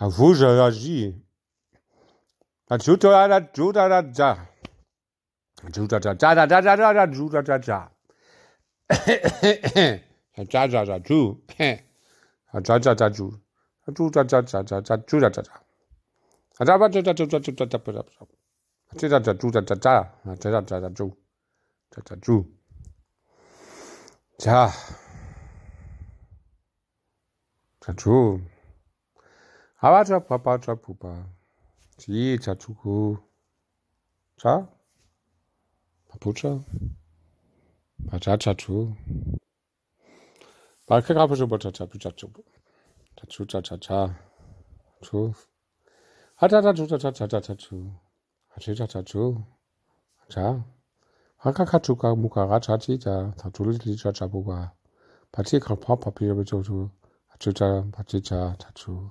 Avujaraji. Tja. Tja. 아와자바바자부바 지자추구 자 바보자 바자자추 발크가부주보자자부자추부 자추자자자 추 하자자주자자자자자추 하지자자추 자 하카카추가 무카가 자지자 다둘리자자부가 바치카파 바피르베조주 주자 바치자 자추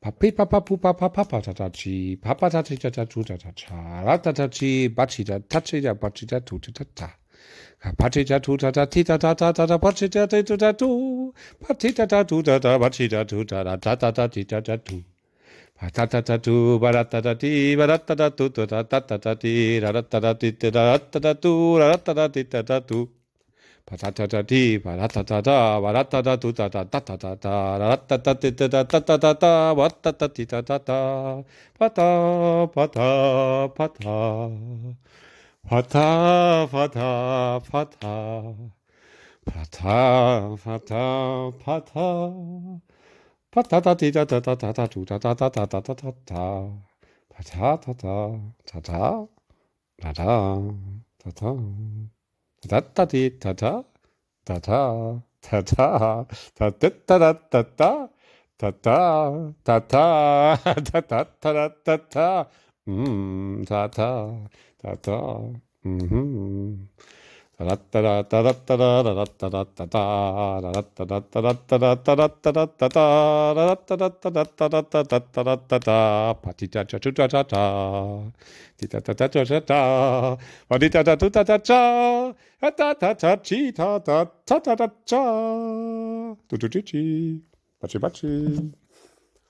Papi papa pupa papa patatachi, papa tachi tatachu tatacha, ratatachi, bachi tatachi da bachi tatu tatata. Kapati tatu tatati tatata tata bachi tatu tatu, pati tatu tata bachi tatu tata tatati tatu. Patatatatu, baratatati, baratatatu, tatatatati, ratatatati, ratatatatu, ratatatati, tatatu. Ta-ta. 다따디 다다 다다 다다 다따따따따 다다 다다 다다다다다 음 다다 다다. 음 Patrz, patrz.